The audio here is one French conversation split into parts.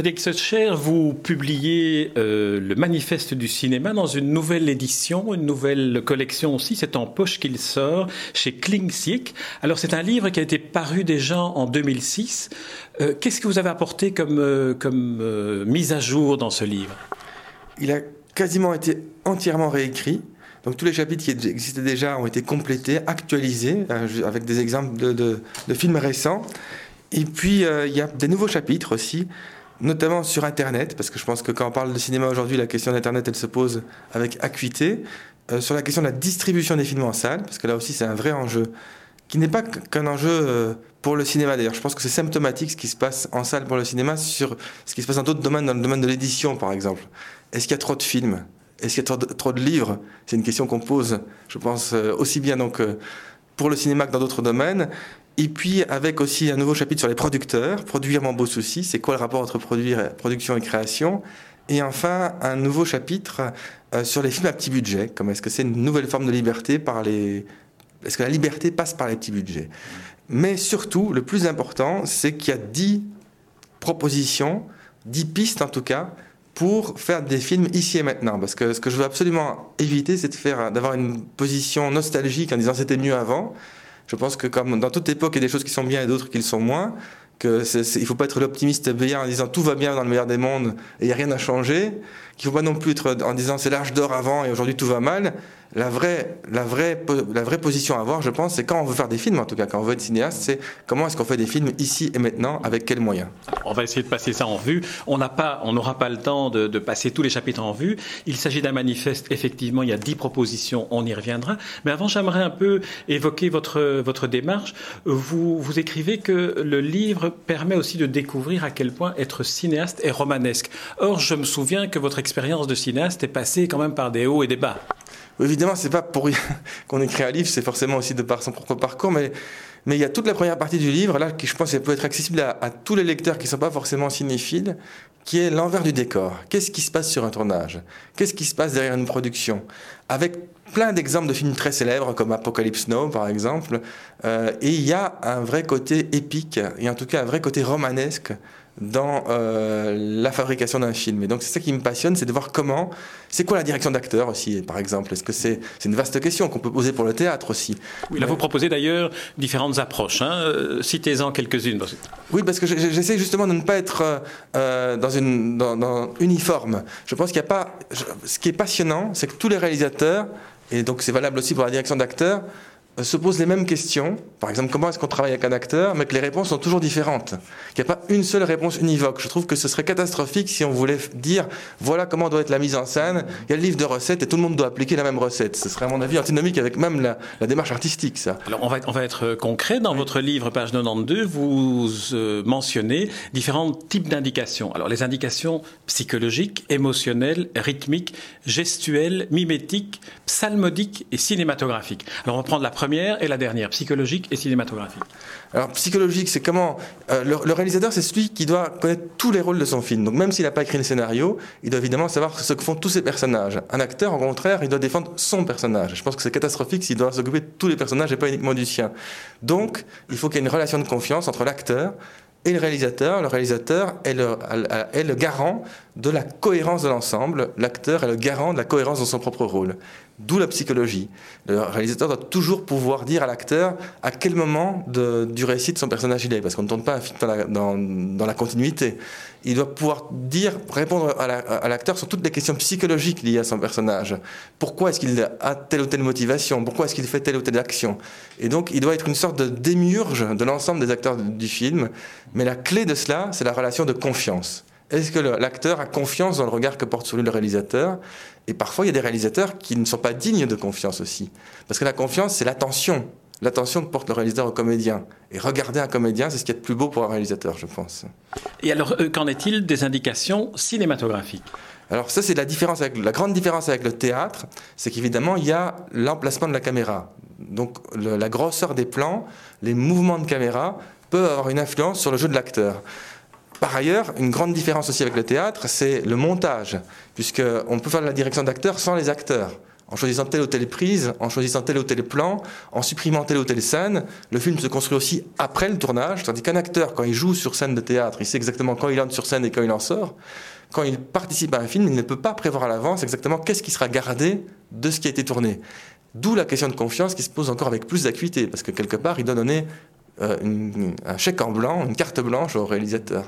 Frédéric Sotcher, vous publiez euh, le manifeste du cinéma dans une nouvelle édition, une nouvelle collection aussi. C'est en poche qu'il sort chez Klingsik. Alors c'est un livre qui a été paru déjà en 2006. Euh, qu'est-ce que vous avez apporté comme, euh, mise à jour dans ce livre? Il a quasiment été entièrement réécrit. Donc tous les chapitres qui existaient déjà ont été complétés, actualisés, avec des exemples de films récents. Et puis il y a des nouveaux chapitres aussi notamment sur Internet, parce que je pense que quand on parle de cinéma aujourd'hui, la question d'Internet, elle se pose avec acuité. Euh, sur la question de la distribution des films en salle, parce que là aussi c'est un vrai enjeu, qui n'est pas qu'un enjeu euh, pour le cinéma d'ailleurs. Je pense que c'est symptomatique ce qui se passe en salle pour le cinéma sur ce qui se passe dans d'autres domaines, dans le domaine de l'édition par exemple. Est-ce qu'il y a trop de films? Est-ce qu'il y a trop de, livres? C'est une question qu'on pose, je pense, euh, aussi bien donc pour le cinéma que dans d'autres domaines. Et puis avec aussi un nouveau chapitre sur les producteurs, produire mon beau souci, c'est quoi le rapport entre production et création? Et enfin un nouveau chapitre euh, sur les films à petit budget, comme est-ce que c'est une nouvelle forme de liberté par les... Est-ce que la liberté passe par les petits budgets? Mais surtout, le plus important, c'est qu'il y a dix propositions, dix pistes en tout cas, pour faire des films ici et maintenant. Parce que ce que je veux absolument éviter, c'est d'avoir une position nostalgique en disant c'était mieux avant. Je pense que comme dans toute époque, il y a des choses qui sont bien et d'autres qui le sont moins. Que il ne faut pas être l'optimiste béat en disant tout va bien dans le meilleur des mondes et il n'y a rien à changer. Qu'il ne faut pas non plus être en disant c'est l'âge d'or avant et aujourd'hui tout va mal. La vraie, la, vraie, la vraie position à avoir, je pense, c'est quand on veut faire des films, en tout cas, quand on veut être cinéaste, c'est comment est-ce qu'on fait des films ici et maintenant, avec quels moyens? On va essayer de passer ça en vue. On n'a pas, on n'aura pas le temps de, de, passer tous les chapitres en vue. Il s'agit d'un manifeste, effectivement, il y a dix propositions, on y reviendra. Mais avant, j'aimerais un peu évoquer votre, votre démarche. Vous, vous écrivez que le livre permet aussi de découvrir à quel point être cinéaste est romanesque. Or, je me souviens que votre expérience de cinéaste est passée quand même par des hauts et des bas. Évidemment, c'est pas pour qu'on écrit un livre, c'est forcément aussi de par son propre parcours, mais, mais il y a toute la première partie du livre, là, qui je pense peut être accessible à, tous les lecteurs qui ne sont pas forcément cinéphiles, qui est l'envers du décor. Qu'est-ce qui se passe sur un tournage? Qu'est-ce qui se passe derrière une production? Avec plein d'exemples de films très célèbres, comme Apocalypse Now, par exemple, euh, et il y a un vrai côté épique, et en tout cas un vrai côté romanesque dans euh, la fabrication d'un film. Et donc c'est ça qui me passionne, c'est de voir comment, c'est quoi la direction d'acteur aussi, par exemple? Est-ce que c'est une vaste question qu'on peut poser pour le théâtre aussi? Oui, là vous proposez d'ailleurs différentes approches. Hein. Euh, citez-en quelques-unes. Oui, parce que j'essaie justement de ne pas être euh, dans une dans, uniforme. Je pense qu'il n'y a pas. ce qui est passionnant, c'est que tous les réalisateurs, et donc c'est valable aussi pour la direction d'acteur, euh, se posent les mêmes questions. Par exemple, comment est-ce qu'on travaille avec un acteur, mais que les réponses sont toujours différentes. Qu'il n'y a pas une seule réponse univoque. Je trouve que ce serait catastrophique si on voulait dire voilà comment doit être la mise en scène. Il y a le livre de recettes et tout le monde doit appliquer la même recette. Ce serait, à mon avis, antinomique avec même la, démarche artistique, ça. Alors, on va, on va être concret. Dans votre livre, page 92, vous euh, mentionnez différents types d'indications. Alors, les indications psychologiques, émotionnelles, rythmiques, gestuelles, mimétiques, psalmodiques et cinématographiques. Alors, on va prendre la première et la dernière, psychologique et cinématographique. Alors psychologique, c'est comment euh, le, réalisateur, c'est celui qui doit connaître tous les rôles de son film. Donc même s'il n'a pas écrit le scénario, il doit évidemment savoir ce que font tous ses personnages. Un acteur, au contraire, il doit défendre son personnage. Je pense que c'est catastrophique s'il doit s'occuper de tous les personnages et pas uniquement du sien. Donc il faut qu'il y ait une relation de confiance entre l'acteur et le réalisateur. Le réalisateur est le, est le garant de la cohérence de l'ensemble. L'acteur est le garant de la cohérence dans son propre rôle. D'où la psychologie. Le réalisateur doit toujours pouvoir dire à l'acteur à quel moment de, du récit de son personnage il est, parce qu'on ne tourne pas un film dans la continuité. Il doit pouvoir dire, répondre à l'acteur sur toutes les questions psychologiques liées à son personnage. Pourquoi est-ce qu'il a telle ou telle motivation? Pourquoi est-ce qu'il fait telle ou telle action? Et donc, il doit être une sorte de démiurge de l'ensemble des acteurs du film. Mais la clé de cela, c'est la relation de confiance. Est-ce que l'acteur a confiance dans le regard que porte sur lui le réalisateur? Et parfois, il y a des réalisateurs qui ne sont pas dignes de confiance aussi. Parce que la confiance, c'est l'attention. L'attention que porte le réalisateur au comédien. Et regarder un comédien, c'est ce qui est le plus beau pour un réalisateur, je pense. Et alors, euh, qu'en est-il des indications cinématographiques? Alors ça, c'est la différence avec la grande différence avec le théâtre, c'est qu'évidemment il y a l'emplacement de la caméra. Donc la grosseur des plans, les mouvements de caméra peuvent avoir une influence sur le jeu de l'acteur. Par ailleurs, une grande différence aussi avec le théâtre, c'est le montage, puisqu'on peut faire la direction d'acteurs sans les acteurs. en choisissant telle ou telle prise, en choisissant tel ou tel plan, en supprimant telle ou telle scène. Le film se construit aussi après le tournage, tandis qu'un acteur, quand il joue sur scène de théâtre, il sait exactement quand il entre sur scène et quand il en sort. Quand il participe à un film, il ne peut pas prévoir à l'avance exactement qu'est-ce qui sera gardé de ce qui a été tourné. D'où la question de confiance qui se pose encore avec plus d'acuité, parce que quelque part, il doit donner euh, un chèque en blanc, une carte blanche au réalisateur.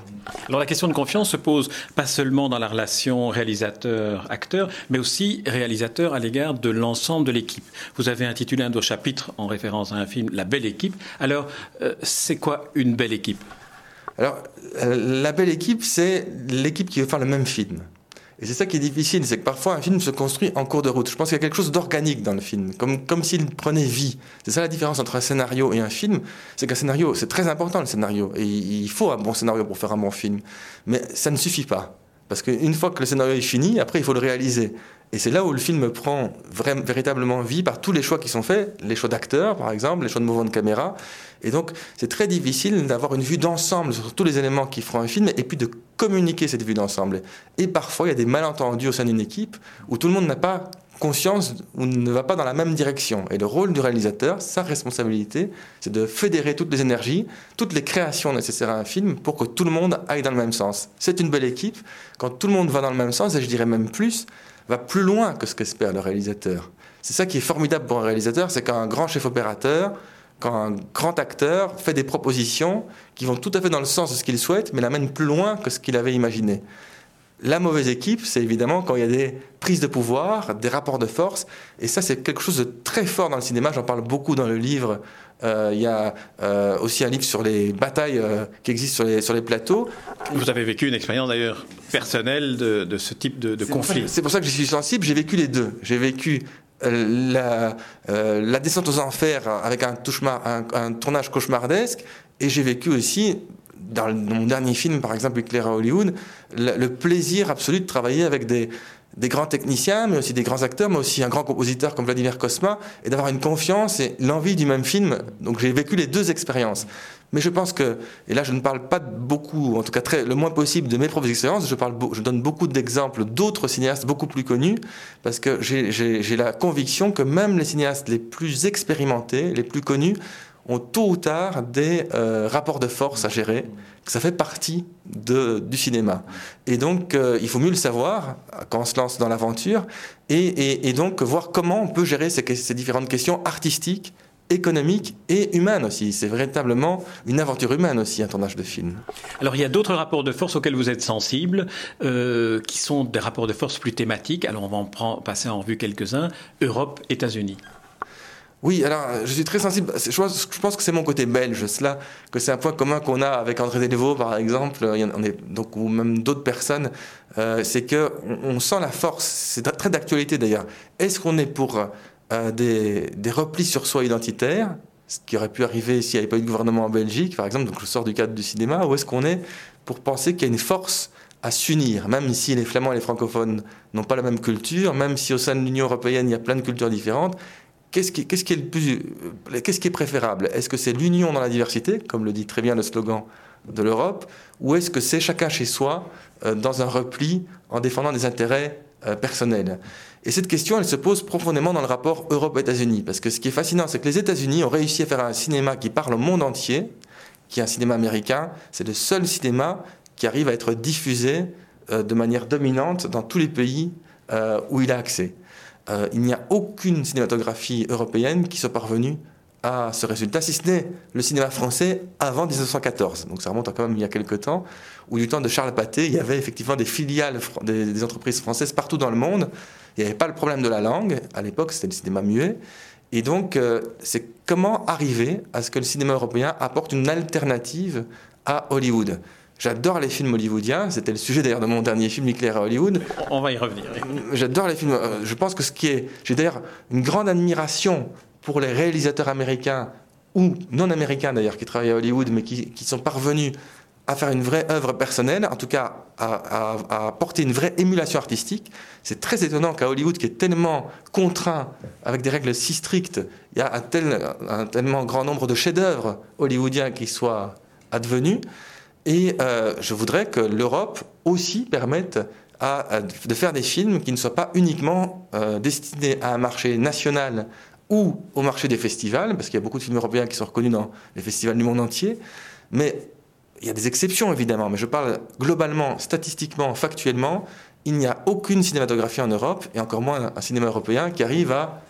Alors la question de confiance se pose pas seulement dans la relation réalisateur-acteur, mais aussi réalisateur à l'égard de l'ensemble de l'équipe. Vous avez intitulé un de vos chapitres en référence à un film La belle équipe. Alors euh, c'est quoi une belle équipe? Alors euh, la belle équipe, c'est l'équipe qui veut faire le même film. Et c'est ça qui est difficile, c'est que parfois un film se construit en cours de route. Je pense qu'il y a quelque chose d'organique dans le film, comme, comme s'il prenait vie. C'est ça la différence entre un scénario et un film, c'est qu'un scénario, c'est très important le scénario, et il faut un bon scénario pour faire un bon film. Mais ça ne suffit pas. Parce qu'une fois que le scénario est fini, après il faut le réaliser. Et c'est là où le film prend véritablement vie par tous les choix qui sont faits, les choix d'acteurs par exemple, les choix de mouvement de caméra. Et donc c'est très difficile d'avoir une vue d'ensemble sur tous les éléments qui feront un film et puis de communiquer cette vue d'ensemble. Et parfois il y a des malentendus au sein d'une équipe où tout le monde n'a pas conscience ou ne va pas dans la même direction. Et le rôle du réalisateur, sa responsabilité, c'est de fédérer toutes les énergies, toutes les créations nécessaires à un film pour que tout le monde aille dans le même sens. C'est une belle équipe quand tout le monde va dans le même sens, et je dirais même plus, va plus loin que ce qu'espère le réalisateur. C'est ça qui est formidable pour un réalisateur, c'est quand un grand chef opérateur, quand un grand acteur fait des propositions qui vont tout à fait dans le sens de ce qu'il souhaite, mais l'amènent plus loin que ce qu'il avait imaginé. La mauvaise équipe, c'est évidemment quand il y a des prises de pouvoir, des rapports de force, et ça c'est quelque chose de très fort dans le cinéma, j'en parle beaucoup dans le livre, euh, il y a euh, aussi un livre sur les batailles euh, qui existent sur les, sur les plateaux. Vous avez vécu une expérience d'ailleurs personnelle de, de, ce type de, de conflit. C'est pour ça que je suis sensible, j'ai vécu les deux. J'ai vécu la, la, descente aux enfers avec un, un, tournage cauchemardesque, et j'ai vécu aussi dans, mon dernier film, par exemple, Éclair à Hollywood, le, plaisir absolu de travailler avec des, des grands techniciens, mais aussi des grands acteurs, mais aussi un grand compositeur comme Vladimir Kosma, et d'avoir une confiance et l'envie du même film. Donc j'ai vécu les deux expériences. Mais je pense que, et là je ne parle pas beaucoup, en tout cas très, le moins possible de mes propres expériences, je, parle, je donne beaucoup d'exemples d'autres cinéastes beaucoup plus connus, parce que j'ai la conviction que même les cinéastes les plus expérimentés, les plus connus, ont tôt ou tard des euh, rapports de force à gérer, que ça fait partie du cinéma. Et donc, euh, il faut mieux le savoir quand on se lance dans l'aventure, et, donc voir comment on peut gérer ces différentes questions artistiques, économiques et humaines aussi. C'est véritablement une aventure humaine aussi, un tournage de film. Alors, il y a d'autres rapports de force auxquels vous êtes sensible, euh, qui sont des rapports de force plus thématiques. Alors, on va en prendre, passer en revue quelques-uns. Europe, États-Unis. Oui, alors je suis très sensible. Je pense, que c'est mon côté belge, cela, que c'est un point commun qu'on a avec André Delvaux, par exemple, on est, donc, ou même d'autres personnes, euh, c'est que on, sent la force. C'est très d'actualité d'ailleurs. Est-ce qu'on est pour euh, des, replis sur soi identitaires, ce qui aurait pu arriver s'il n'y avait pas eu de gouvernement en Belgique, par exemple, donc je sors du cadre du cinéma, ou est-ce qu'on est pour penser qu'il y a une force à s'unir, même si les Flamands et les francophones n'ont pas la même culture, même si au sein de l'Union européenne il y a plein de cultures différentes, Qu'est-ce qui, qui est préférable? Est-ce que c'est l'union dans la diversité, comme le dit très bien le slogan de l'Europe, ou est-ce que c'est chacun chez soi, euh, dans un repli, en défendant des intérêts euh, personnels Et cette question, elle se pose profondément dans le rapport Europe-États-Unis, parce que ce qui est fascinant, c'est que les États-Unis ont réussi à faire un cinéma qui parle au monde entier, qui est un cinéma américain. C'est le seul cinéma qui arrive à être diffusé euh, de manière dominante dans tous les pays où il a accès. Euh, il n'y a aucune cinématographie européenne qui soit parvenue à ce résultat, si ce n'est le cinéma français avant 1914. Donc ça remonte à quand même il y a quelques temps, où du temps de Charles Pathé, il y avait effectivement des filiales des, entreprises françaises partout dans le monde. Il n'y avait pas le problème de la langue. À l'époque, c'était le cinéma muet. Et donc, euh, c'est comment arriver à ce que le cinéma européen apporte une alternative à Hollywood? J'adore les films hollywoodiens. C'était le sujet d'ailleurs de mon dernier film, Nucléaire à Hollywood. On va y revenir. J'adore les films. Euh, je pense que ce qui est. J'ai d'ailleurs une grande admiration pour les réalisateurs américains ou non américains d'ailleurs qui travaillent à Hollywood mais qui, sont parvenus à faire une vraie œuvre personnelle, en tout cas à, porter une vraie émulation artistique. C'est très étonnant qu'à Hollywood, qui est tellement contraint avec des règles si strictes, il y a un, tel, un tellement grand nombre de chefs-d'œuvre hollywoodiens qui soient advenus. Et euh, je voudrais que l'Europe aussi permette de faire des films qui ne soient pas uniquement euh, destinés à un marché national ou au marché des festivals, parce qu'il y a beaucoup de films européens qui sont reconnus dans les festivals du monde entier, mais il y a des exceptions évidemment, mais je parle globalement, statistiquement, factuellement, il n'y a aucune cinématographie en Europe, et encore moins un cinéma européen, qui arrive à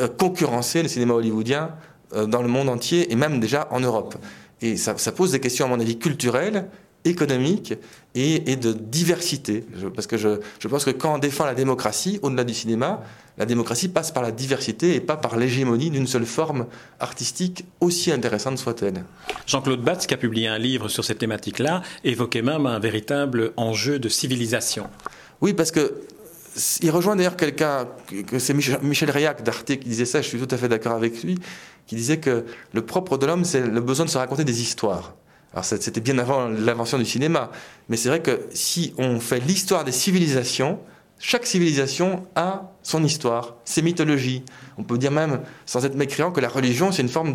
euh, concurrencer le cinéma hollywoodien euh, dans le monde entier, et même déjà en Europe. Et ça, ça pose des questions, à mon avis, culturelles économique et, de diversité. parce que je, je, pense que quand on défend la démocratie, au-delà du cinéma, la démocratie passe par la diversité et pas par l'hégémonie d'une seule forme artistique, aussi intéressante soit-elle. Jean-Claude Batz, qui a publié un livre sur cette thématique-là, évoquait même un véritable enjeu de civilisation. Oui, parce que il rejoint d'ailleurs quelqu'un, que c'est Michel Réac d'Arte qui disait ça, je suis tout à fait d'accord avec lui, qui disait que le propre de l'homme, c'est le besoin de se raconter des histoires. Alors c'était bien avant l'invention du cinéma, mais c'est vrai que si on fait l'histoire des civilisations, chaque civilisation a son histoire, ses mythologies. On peut dire même, sans être mécréant, que la religion, c'est une forme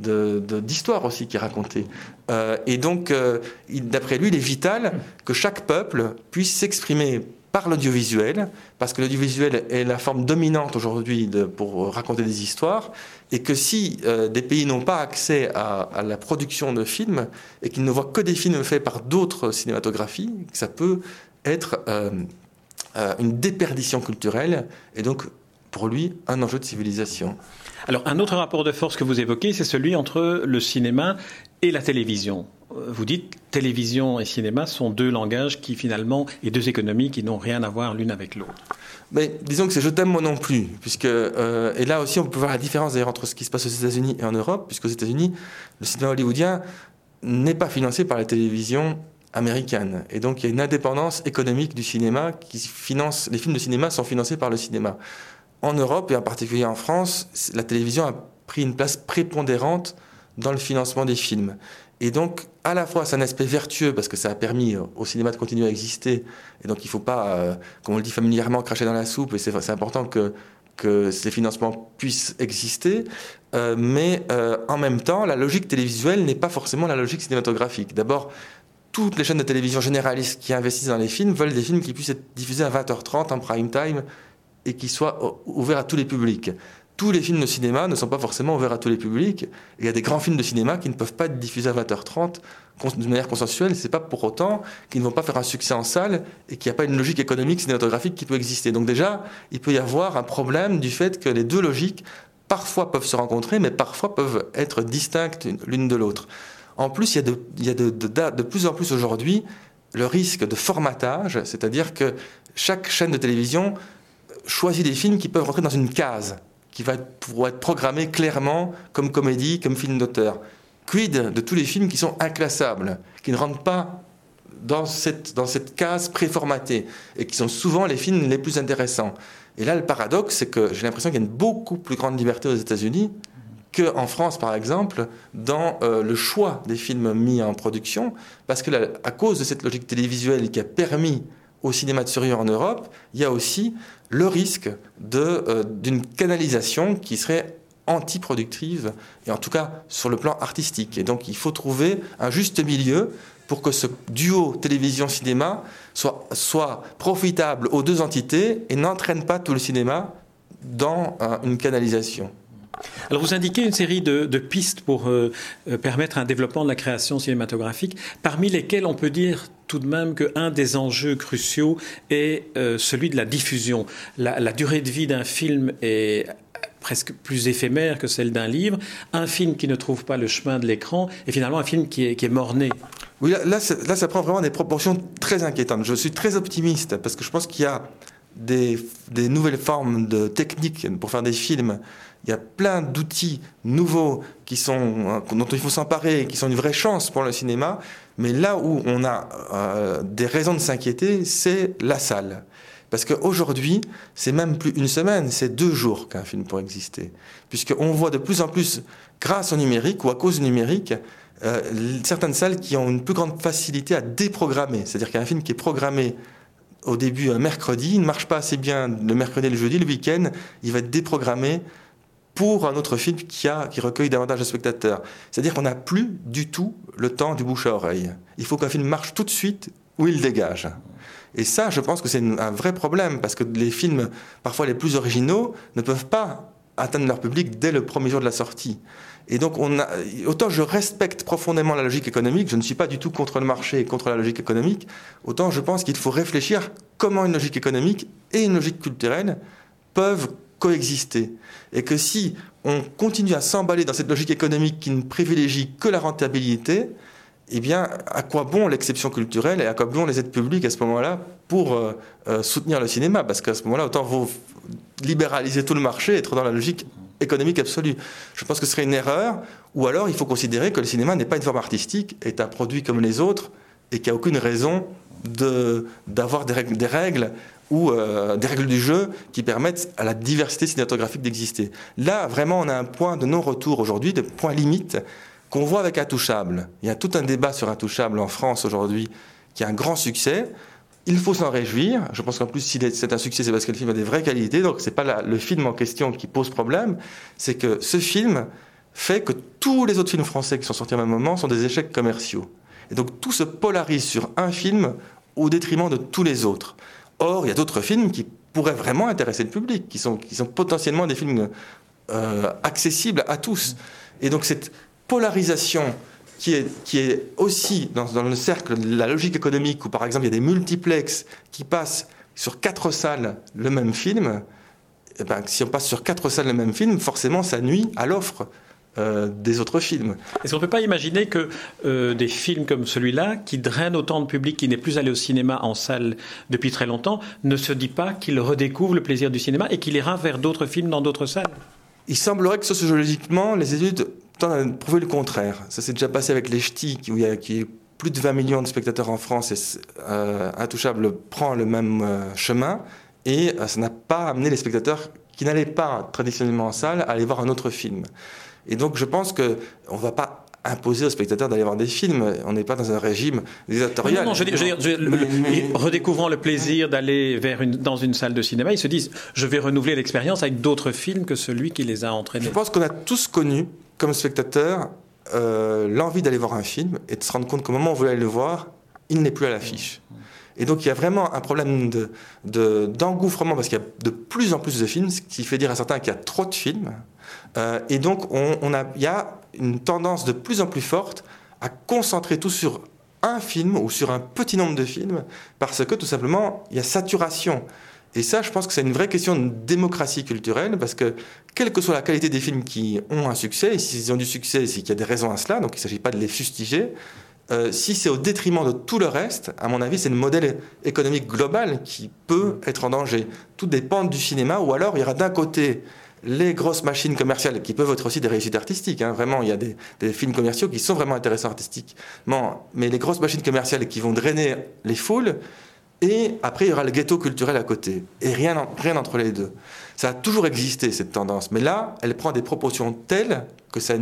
d'histoire aussi qui est racontée. Euh, et donc, euh, d'après lui, il est vital que chaque peuple puisse s'exprimer par l'audiovisuel, parce que l'audiovisuel est la forme dominante aujourd'hui pour raconter des histoires, et que si euh, des pays n'ont pas accès à, la production de films, et qu'ils ne voient que des films faits par d'autres cinématographies, ça peut être euh, euh, une déperdition culturelle, et donc pour lui un enjeu de civilisation. Alors un autre rapport de force que vous évoquez, c'est celui entre le cinéma et la télévision vous dites télévision et cinéma sont deux langages qui finalement et deux économies qui n'ont rien à voir l'une avec l'autre. Mais disons que c'est je t'aime moi non plus, puisque euh, et là aussi on peut voir la différence d'ailleurs entre ce qui se passe aux États-Unis et en Europe, puisqu'aux États-Unis le cinéma hollywoodien n'est pas financé par la télévision américaine, et donc il y a une indépendance économique du cinéma qui finance les films de cinéma sont financés par le cinéma. En Europe et en particulier en France, la télévision a pris une place prépondérante dans le financement des films. Et donc, à la fois, c'est un aspect vertueux parce que ça a permis au cinéma de continuer à exister. Et donc, il ne faut pas, euh, comme on le dit familièrement, cracher dans la soupe. Et c'est important que, ces financements puissent exister. Euh, mais euh, en même temps, la logique télévisuelle n'est pas forcément la logique cinématographique. D'abord, toutes les chaînes de télévision généralistes qui investissent dans les films veulent des films qui puissent être diffusés à 20h30 en prime time et qui soient ouverts à tous les publics tous les films de cinéma ne sont pas forcément ouverts à tous les publics. Il y a des grands films de cinéma qui ne peuvent pas être diffusés à 20h30 de manière consensuelle. C'est pas pour autant qu'ils ne vont pas faire un succès en salle et qu'il n'y a pas une logique économique cinématographique qui peut exister. Donc déjà, il peut y avoir un problème du fait que les deux logiques parfois peuvent se rencontrer, mais parfois peuvent être distinctes l'une de l'autre. En plus, il y a, de, de plus en plus aujourd'hui le risque de formatage, c'est-à-dire que chaque chaîne de télévision choisit des films qui peuvent rentrer dans une case qui va pouvoir être programmé clairement comme comédie, comme film d'auteur. Quid de tous les films qui sont inclassables, qui ne rentrent pas dans cette, dans cette case préformatée et qui sont souvent les films les plus intéressants? Et là, le paradoxe, c'est que j'ai l'impression qu'il y a une beaucoup plus grande liberté aux États-Unis qu'en France, par exemple, dans euh, le choix des films mis en production, parce que à cause de cette logique télévisuelle qui a permis au cinéma de survie en Europe, il y a aussi le risque euh, d'une canalisation qui serait antiproductive, et en tout cas sur le plan artistique. Et donc il faut trouver un juste milieu pour que ce duo télévision-cinéma soit, soit, profitable aux deux entités et n'entraîne pas tout le cinéma dans une canalisation. Alors vous indiquez une série de, pistes pour euh, euh, permettre un développement de la création cinématographique, parmi lesquelles on peut dire tout de même qu'un des enjeux cruciaux est euh, celui de la diffusion. La, durée de vie d'un film est presque plus éphémère que celle d'un livre. Un film qui ne trouve pas le chemin de l'écran est finalement un film qui est, qui est mort-né. Oui, là, ça prend vraiment des proportions très inquiétantes. Je suis très optimiste parce que je pense qu'il y a des, nouvelles formes de techniques pour faire des films il y a plein d'outils nouveaux qui sont, dont il faut s'emparer, qui sont une vraie chance pour le cinéma. Mais là où on a euh, des raisons de s'inquiéter, c'est la salle. Parce qu'aujourd'hui, c'est même plus une semaine, c'est deux jours qu'un film pourrait exister. Puisqu'on voit de plus en plus, grâce au numérique ou à cause du numérique, euh, certaines salles qui ont une plus grande facilité à déprogrammer. C'est-à-dire qu'un film qui est programmé au début un mercredi, il ne marche pas assez bien le mercredi et le jeudi, le week-end, il va être déprogrammé pour un autre film qui, recueille davantage de spectateurs. C'est-à-dire qu'on n'a plus du tout le temps du bouche à oreille. Il faut qu'un film marche tout de suite où il dégage. Et ça, je pense que c'est un vrai problème, parce que les films, parfois les plus originaux, ne peuvent pas atteindre leur public dès le premier jour de la sortie. Et donc, autant je respecte profondément la logique économique, je ne suis pas du tout contre le marché et contre la logique économique, autant je pense qu'il faut réfléchir comment une logique économique et une logique culturelle peuvent coexister. Et que si on continue à s'emballer dans cette logique économique qui ne privilégie que la rentabilité, eh bien, à quoi bon l'exception culturelle et à quoi bon les aides publiques à ce moment-là pour euh, euh, soutenir le cinéma? Parce qu'à ce moment-là, autant vous libéraliser tout le marché, être dans la logique économique absolue. Je pense que ce serait une erreur, ou alors il faut considérer que le cinéma n'est pas une forme artistique, est un produit comme les autres, et qu'il n'y a aucune raison d'avoir des règles ou euh, des règles du jeu qui permettent à la diversité cinématographique d'exister. Là, vraiment, on a un point de non-retour aujourd'hui, de point limite qu'on voit avec Intouchable. Il y a tout un débat sur Intouchable en France aujourd'hui qui a un grand succès. Il faut s'en réjouir. Je pense qu'en plus, si c'est un succès, c'est parce que le film a des vraies qualités. Donc, c'est pas le film en question qui pose problème. C'est que ce film fait que tous les autres films français qui sont sortis à un moment sont des échecs commerciaux. Et donc, tout se polarise sur un film au détriment de tous les autres. Or, il y a d'autres films qui pourraient vraiment intéresser le public, qui sont, qui sont potentiellement des films euh, accessibles à tous. Et donc, cette polarisation qui est, qui est aussi dans, dans, le cercle de la logique économique, où par exemple il y a des multiplexes qui passent sur quatre salles le même film, eh ben, si on passe sur quatre salles le même film, forcément ça nuit à l'offre euh, des autres films. Est-ce qu'on ne peut pas imaginer que euh, des films comme celui-là, qui drainent autant de public qui n'est plus allé au cinéma en salle depuis très longtemps, ne se dit pas qu'il redécouvre le plaisir du cinéma et qu'il ira vers d'autres films dans d'autres salles? Il semblerait que sociologiquement, les études a prouvé le contraire. Ça s'est déjà passé avec les ch'tis, où il y a qui plus de 20 millions de spectateurs en France et euh, Intouchable prend le même chemin. Et ça n'a pas amené les spectateurs qui n'allaient pas traditionnellement en salle à aller voir un autre film. Et donc je pense qu'on ne va pas imposer aux spectateurs d'aller voir des films. On n'est pas dans un régime dictatorial. Non, non, je, je, redécouvrant le plaisir d'aller vers une, dans une salle de cinéma, ils se disent je vais renouveler l'expérience avec d'autres films que celui qui les a entraînés. Je pense qu'on a tous connu comme spectateur, euh, l'envie d'aller voir un film et de se rendre compte qu'au moment où on voulait aller le voir, il n'est plus à l'affiche. Et donc il y a vraiment un problème d'engouffrement de, parce qu'il y a de plus en plus de films, ce qui fait dire à certains qu'il y a trop de films. Euh, et donc on, a, il y a une tendance de plus en plus forte à concentrer tout sur un film ou sur un petit nombre de films parce que tout simplement il y a saturation. Et ça, je pense que c'est une vraie question de démocratie culturelle, parce que quelle que soit la qualité des films qui ont un succès, et s'ils ont du succès, c'est qu'il y a des raisons à cela, donc il ne s'agit pas de les fustiger, euh, si c'est au détriment de tout le reste, à mon avis, c'est le modèle économique global qui peut être en danger. Tout dépend du cinéma, ou alors il y aura d'un côté les grosses machines commerciales qui peuvent être aussi des réussites artistiques. Hein. Vraiment, il y a des, films commerciaux qui sont vraiment intéressants artistiquement. Mais les grosses machines commerciales qui vont drainer les foules, et après, il y aura le ghetto culturel à côté. Et rien, rien entre les deux. Ça a toujours existé, cette tendance. Mais là, elle prend des proportions telles que ça,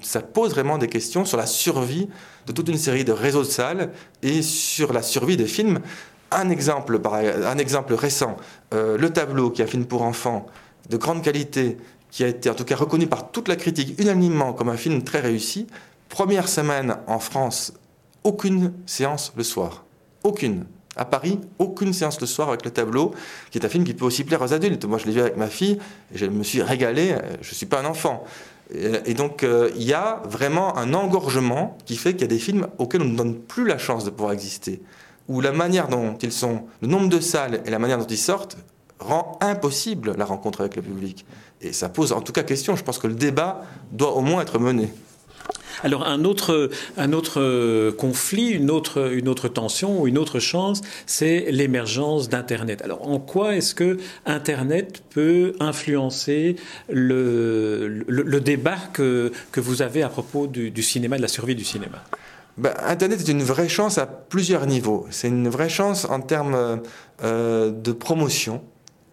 ça pose vraiment des questions sur la survie de toute une série de réseaux de salles et sur la survie des films. Un exemple, un exemple récent, euh, Le Tableau, qui est un film pour enfants de grande qualité, qui a été en tout cas reconnu par toute la critique unanimement comme un film très réussi. Première semaine en France, aucune séance le soir. Aucune à Paris, aucune séance le soir avec le tableau, qui est un film qui peut aussi plaire aux adultes. Moi, je l'ai vu avec ma fille, et je me suis régalé, je ne suis pas un enfant. Et, donc, euh, il y a vraiment un engorgement qui fait qu'il y a des films auxquels on ne donne plus la chance de pouvoir exister, où la manière dont ils sont, le nombre de salles et la manière dont ils sortent, rend impossible la rencontre avec le public. Et ça pose en tout cas question, je pense que le débat doit au moins être mené. Alors un autre, un autre euh, conflit, une autre, une autre tension une autre chance, c'est l'émergence d'Internet. Alors en quoi est-ce que Internet peut influencer le, le, débat que, que, vous avez à propos du, cinéma, de la survie du cinéma? Ben, Internet est une vraie chance à plusieurs niveaux. C'est une vraie chance en termes euh, de promotion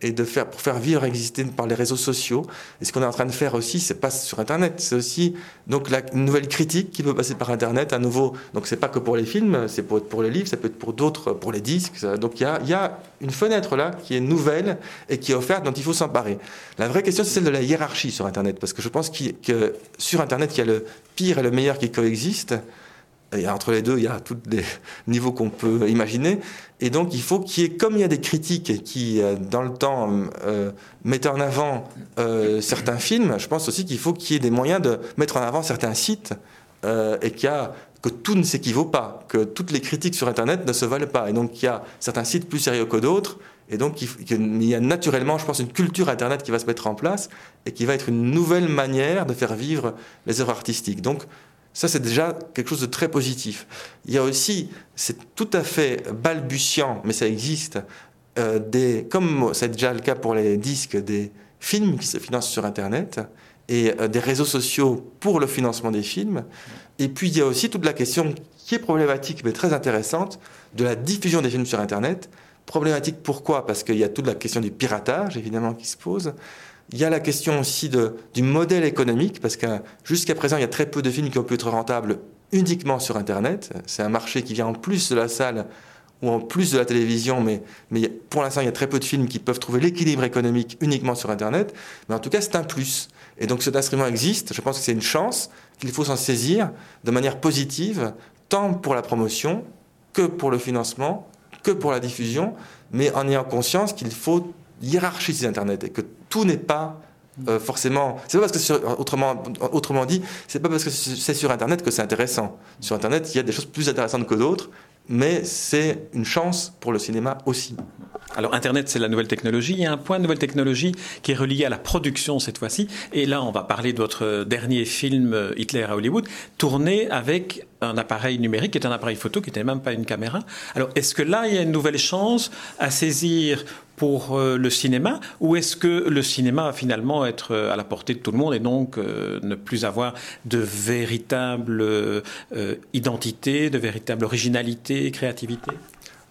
et de faire, pour faire vivre, exister par les réseaux sociaux. Et ce qu'on est en train de faire aussi, c'est pas sur Internet, c'est aussi donc la une nouvelle critique qui peut passer par Internet, à nouveau. Donc c'est pas que pour les films, c'est pour, pour les livres, ça peut être pour d'autres, pour les disques. Donc il y a, y a une fenêtre là qui est nouvelle et qui est offerte, dont il faut s'emparer. La vraie question, c'est celle de la hiérarchie sur Internet, parce que je pense que sur Internet, il y a le pire et le meilleur qui coexistent. Et entre les deux, il y a tous les niveaux qu'on peut imaginer. Et donc, il faut qu'il y ait, comme il y a des critiques qui, euh, dans le temps, euh, mettent en avant euh, certains films, je pense aussi qu'il faut qu'il y ait des moyens de mettre en avant certains sites et qu'il y a, que tout ne s'équivaut pas, que toutes les critiques sur Internet ne se valent pas. Et donc, il y a certains sites plus sérieux que d'autres. Et donc, il y a naturellement, je pense, une culture Internet qui va se mettre en place et qui va être une nouvelle manière de faire vivre les œuvres artistiques. Donc, ça, c'est déjà quelque chose de très positif. Il y a aussi, c'est tout à fait balbutiant, mais ça existe, euh, des, comme c'est déjà le cas pour les disques, des films qui se financent sur Internet et euh, des réseaux sociaux pour le financement des films. Et puis, il y a aussi toute la question qui est problématique, mais très intéressante, de la diffusion des films sur Internet. Problématique pourquoi? Parce qu'il y a toute la question du piratage, évidemment, qui se pose. Il y a la question aussi du modèle économique, parce que jusqu'à présent, il y a très peu de films qui ont pu être rentables uniquement sur Internet. C'est un marché qui vient en plus de la salle ou en plus de la télévision, mais, mais pour l'instant, il y a très peu de films qui peuvent trouver l'équilibre économique uniquement sur Internet. Mais en tout cas, c'est un plus. Et donc cet instrument existe. Je pense que c'est une chance qu'il faut s'en saisir de manière positive, tant pour la promotion que pour le financement, que pour la diffusion, mais en ayant conscience qu'il faut hiérarchiser Internet et que tout n'est pas euh, forcément. C'est pas parce que autrement, autrement dit, c'est pas parce que c'est sur Internet que c'est intéressant. Sur Internet, il y a des choses plus intéressantes que d'autres, mais c'est une chance pour le cinéma aussi. Alors Internet, c'est la nouvelle technologie. Il y a un point de nouvelle technologie qui est relié à la production cette fois-ci. Et là, on va parler de votre dernier film euh, Hitler à Hollywood, tourné avec un appareil numérique qui est un appareil photo qui n'était même pas une caméra. Alors est-ce que là, il y a une nouvelle chance à saisir pour euh, le cinéma ou est-ce que le cinéma va finalement être euh, à la portée de tout le monde et donc ne plus avoir de véritable identité, de véritable originalité, créativité?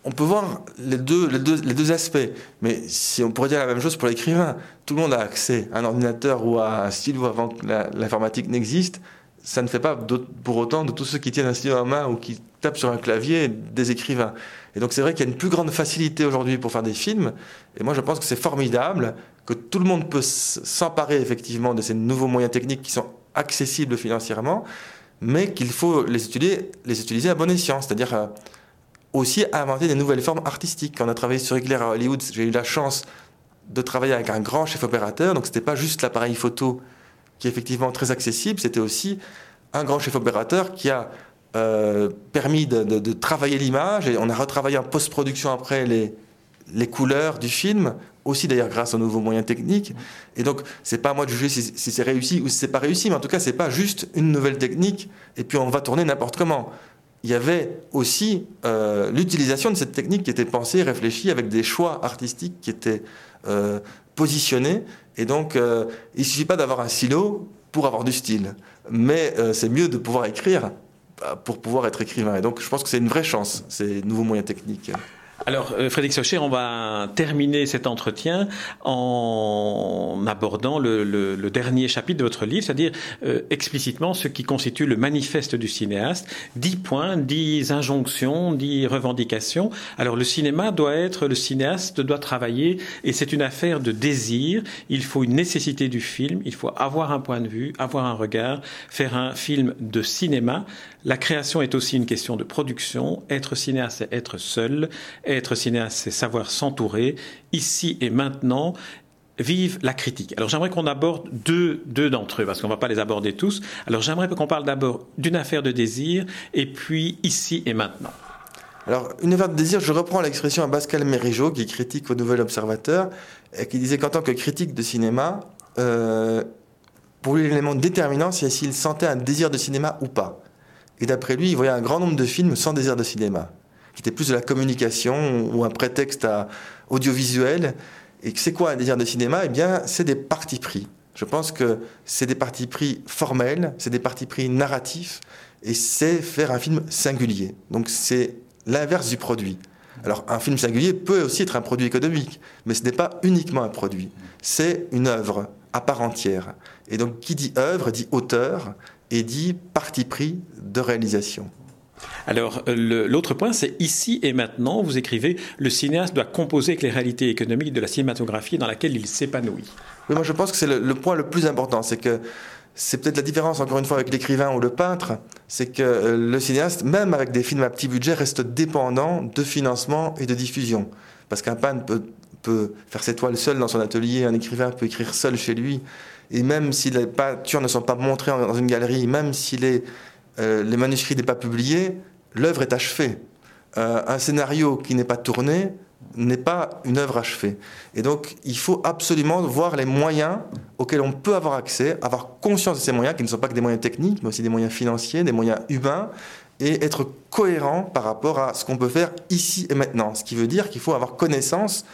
On peut voir les deux, les, deux, les deux aspects, mais si on pourrait dire la même chose pour l'écrivain, tout le monde a accès à un ordinateur ou à un stylo avant que l'informatique n'existe, ça ne fait pas pour autant de tous ceux qui tiennent un stylo en main ou qui tapent sur un clavier des écrivains. Et donc c'est vrai qu'il y a une plus grande facilité aujourd'hui pour faire des films, et moi je pense que c'est formidable que tout le monde peut s'emparer effectivement de ces nouveaux moyens techniques qui sont accessibles financièrement, mais qu'il faut les utiliser, les utiliser à bon escient, c'est-à-dire euh, aussi à inventer des nouvelles formes artistiques. Quand on a travaillé sur Éclair à Hollywood, j'ai eu la chance de travailler avec un grand chef opérateur, donc c'était pas juste l'appareil photo qui est effectivement très accessible, c'était aussi un grand chef opérateur qui a euh, permis de, travailler l'image et on a retravaillé en post-production après les, les couleurs du film, aussi d'ailleurs grâce aux nouveaux moyens techniques. Et donc, c'est pas à moi de juger si, c'est réussi ou si c'est pas réussi, mais en tout cas, c'est pas juste une nouvelle technique et puis on va tourner n'importe comment il y avait aussi euh, l'utilisation de cette technique qui était pensée, réfléchie, avec des choix artistiques qui étaient euh, positionnés. Et donc, euh, il ne suffit pas d'avoir un silo pour avoir du style, mais c'est mieux de pouvoir écrire pour pouvoir être écrivain. Et donc, je pense que c'est une vraie chance, ces nouveaux moyens techniques. Alors, euh, Frédéric Socher, on va terminer cet entretien en abordant le, dernier chapitre de votre livre, c'est-à-dire euh, explicitement ce qui constitue le manifeste du cinéaste. Dix points, dix injonctions, dix revendications. Alors, le cinéma doit être, le cinéaste doit travailler, et c'est une affaire de désir. Il faut une nécessité du film, il faut avoir un point de vue, avoir un regard, faire un film de cinéma. La création est aussi une question de production. Être cinéaste, c'est être seul être cinéaste, c'est savoir s'entourer, ici et maintenant. Vive la critique. Alors j'aimerais qu'on aborde deux, deux d'entre eux, parce qu'on ne va pas les aborder tous. Alors j'aimerais qu'on parle d'abord d'une affaire de désir, et puis ici et maintenant. Alors, une affaire de désir, je reprends l'expression à Pascal Mérigeau, qui critique au Nouvel Observateur, et qui disait qu'en tant que critique de cinéma, euh, pour lui, l'élément déterminant, c'est s'il sentait un désir de cinéma ou pas. Et d'après lui, il voyait un grand nombre de films sans désir de cinéma qui était plus de la communication ou un prétexte à audiovisuel. Et c'est quoi un désir de cinéma? Eh bien, c'est des partis pris. Je pense que c'est des partis pris formels, c'est des partis pris narratifs, et c'est faire un film singulier. Donc c'est l'inverse du produit. Alors un film singulier peut aussi être un produit économique, mais ce n'est pas uniquement un produit. C'est une œuvre à part entière. Et donc qui dit œuvre dit auteur et dit parti pris de réalisation. Alors, l'autre point, c'est ici et maintenant, vous écrivez, le cinéaste doit composer avec les réalités économiques de la cinématographie dans laquelle il s'épanouit. Oui, moi je pense que c'est le, point le plus important, c'est que c'est peut-être la différence, encore une fois, avec l'écrivain ou le peintre, c'est que euh, le cinéaste, même avec des films à petit budget, reste dépendant de financement et de diffusion. Parce qu'un peintre peut, faire ses toiles seul dans son atelier, un écrivain peut écrire seul chez lui, et même si les peintures ne sont pas montrées dans une galerie, même si les, euh, les manuscrits n'est pas publiés, l'œuvre est achevée. Euh, un scénario qui n'est pas tourné n'est pas une œuvre achevée. Et donc, il faut absolument voir les moyens auxquels on peut avoir accès, avoir conscience de ces moyens, qui ne sont pas que des moyens techniques, mais aussi des moyens financiers, des moyens humains, et être cohérent par rapport à ce qu'on peut faire ici et maintenant. Ce qui veut dire qu'il faut avoir connaissance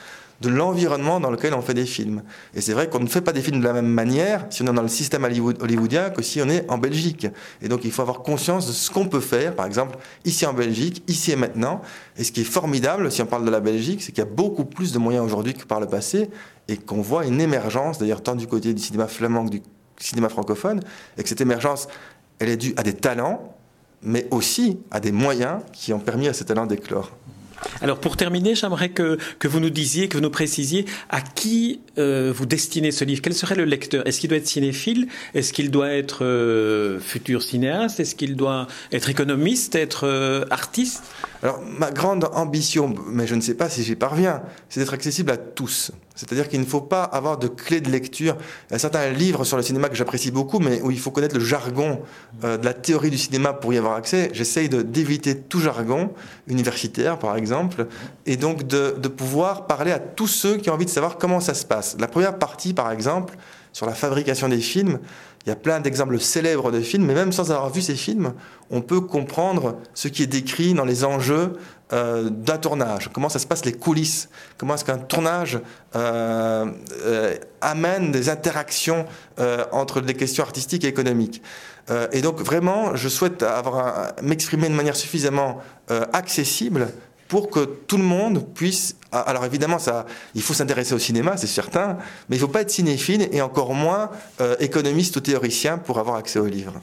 de l'environnement dans lequel on fait des films. Et c'est vrai qu'on ne fait pas des films de la même manière si on est dans le système hollywoodien que si on est en Belgique. Et donc il faut avoir conscience de ce qu'on peut faire, par exemple, ici en Belgique, ici et maintenant. Et ce qui est formidable, si on parle de la Belgique, c'est qu'il y a beaucoup plus de moyens aujourd'hui que par le passé et qu'on voit une émergence, d'ailleurs tant du côté du cinéma flamand que du cinéma francophone, et que cette émergence, elle est due à des talents, mais aussi à des moyens qui ont permis à ces talents d'éclore. Alors pour terminer, j'aimerais que, que vous nous disiez, que vous nous précisiez à qui euh, vous destinez ce livre. Quel serait le lecteur? Est-ce qu'il doit être cinéphile? Est-ce qu'il doit être euh, futur cinéaste? Est-ce qu'il doit être économiste, être euh, artiste? Alors ma grande ambition, mais je ne sais pas si j'y parviens, c'est d'être accessible à tous. C'est-à-dire qu'il ne faut pas avoir de clé de lecture. Il y a certains livres sur le cinéma que j'apprécie beaucoup, mais où il faut connaître le jargon de la théorie du cinéma pour y avoir accès. J'essaye d'éviter tout jargon universitaire, par exemple, et donc de, de pouvoir parler à tous ceux qui ont envie de savoir comment ça se passe. La première partie, par exemple, sur la fabrication des films, il y a plein d'exemples célèbres de films, mais même sans avoir vu ces films, on peut comprendre ce qui est décrit dans les enjeux euh, d'un tournage, comment ça se passe, les coulisses, comment est-ce qu'un tournage euh, euh, amène des interactions entre des questions artistiques et économiques? et donc vraiment, je souhaite m'exprimer de manière suffisamment accessible pour que tout le monde puisse. Alors évidemment, ça, il faut s'intéresser au cinéma, c'est certain, mais il ne faut pas être cinéphile et encore moins euh, économiste ou théoricien pour avoir accès au livre.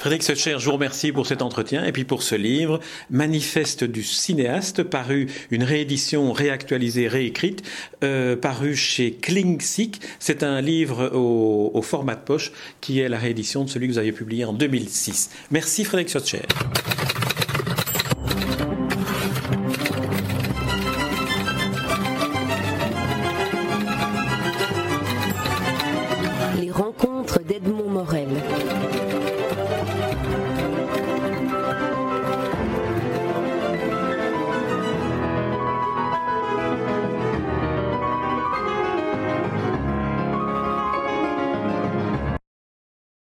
Frédéric Secher, je vous remercie pour cet entretien et puis pour ce livre, Manifeste du cinéaste, paru une réédition réactualisée, réécrite, euh, paru chez Klingsik. C'est un livre au, au, format de poche qui est la réédition de celui que vous avez publié en 2006. Merci Frédéric Secher.